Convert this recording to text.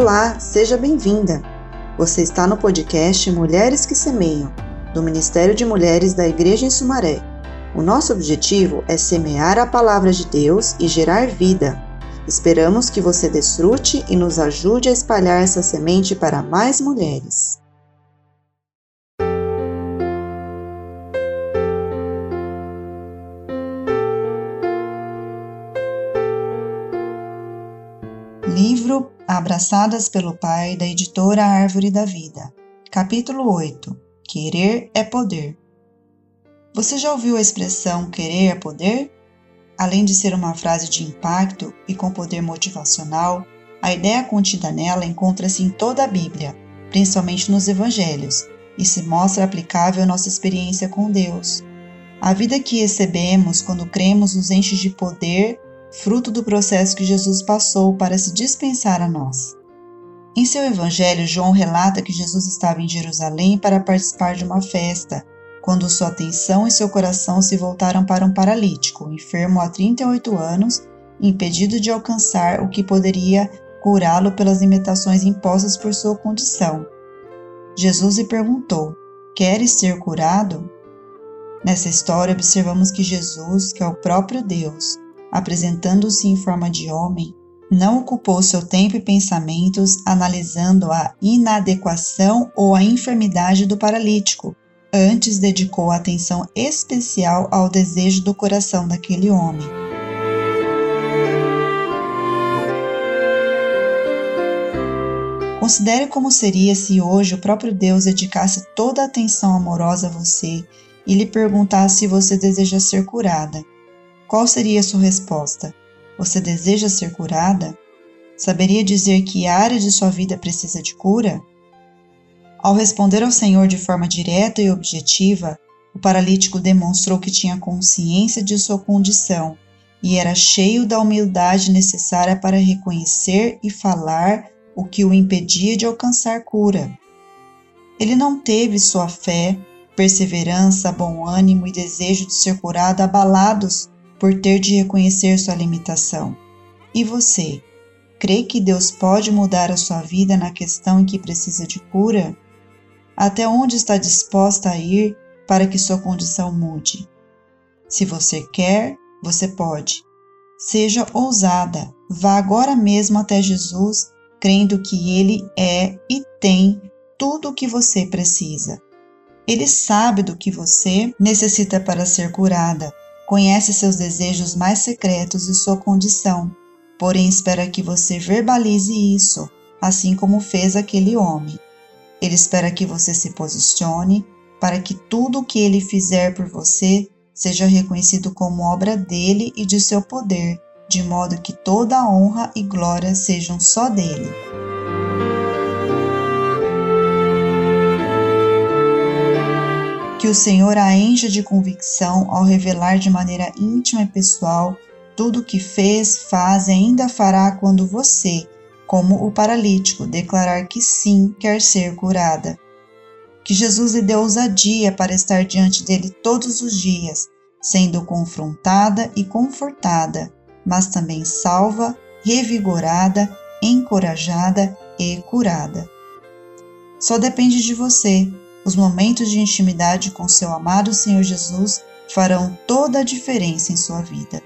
Olá, seja bem-vinda! Você está no podcast Mulheres que Semeiam, do Ministério de Mulheres da Igreja em Sumaré. O nosso objetivo é semear a palavra de Deus e gerar vida. Esperamos que você desfrute e nos ajude a espalhar essa semente para mais mulheres. Livro Abraçadas pelo Pai, da editora Árvore da Vida. Capítulo 8 Querer é Poder. Você já ouviu a expressão querer é poder? Além de ser uma frase de impacto e com poder motivacional, a ideia contida nela encontra-se em toda a Bíblia, principalmente nos Evangelhos, e se mostra aplicável à nossa experiência com Deus. A vida que recebemos quando cremos nos enche de poder fruto do processo que Jesus passou para se dispensar a nós. Em seu evangelho, João relata que Jesus estava em Jerusalém para participar de uma festa, quando sua atenção e seu coração se voltaram para um paralítico, enfermo há 38 anos, impedido de alcançar o que poderia curá-lo pelas limitações impostas por sua condição. Jesus lhe perguntou: Queres ser curado? Nessa história, observamos que Jesus, que é o próprio Deus, apresentando-se em forma de homem, não ocupou seu tempo e pensamentos analisando a inadequação ou a enfermidade do paralítico, antes dedicou atenção especial ao desejo do coração daquele homem. Considere como seria se hoje o próprio Deus dedicasse toda a atenção amorosa a você e lhe perguntasse se você deseja ser curada. Qual seria a sua resposta? Você deseja ser curada? Saberia dizer que área de sua vida precisa de cura? Ao responder ao Senhor de forma direta e objetiva, o paralítico demonstrou que tinha consciência de sua condição e era cheio da humildade necessária para reconhecer e falar o que o impedia de alcançar cura. Ele não teve sua fé, perseverança, bom ânimo e desejo de ser curado abalados por ter de reconhecer sua limitação. E você, crê que Deus pode mudar a sua vida na questão em que precisa de cura? Até onde está disposta a ir para que sua condição mude? Se você quer, você pode. Seja ousada, vá agora mesmo até Jesus, crendo que Ele é e tem tudo o que você precisa. Ele sabe do que você necessita para ser curada conhece seus desejos mais secretos e sua condição, porém espera que você verbalize isso, assim como fez aquele homem. Ele espera que você se posicione para que tudo o que ele fizer por você seja reconhecido como obra dele e de seu poder, de modo que toda a honra e glória sejam só dele. Que o Senhor a encha de convicção ao revelar de maneira íntima e pessoal tudo o que fez, faz e ainda fará quando você, como o paralítico, declarar que sim quer ser curada. Que Jesus lhe dê ousadia para estar diante dele todos os dias, sendo confrontada e confortada, mas também salva, revigorada, encorajada e curada. Só depende de você os momentos de intimidade com seu amado Senhor Jesus farão toda a diferença em sua vida.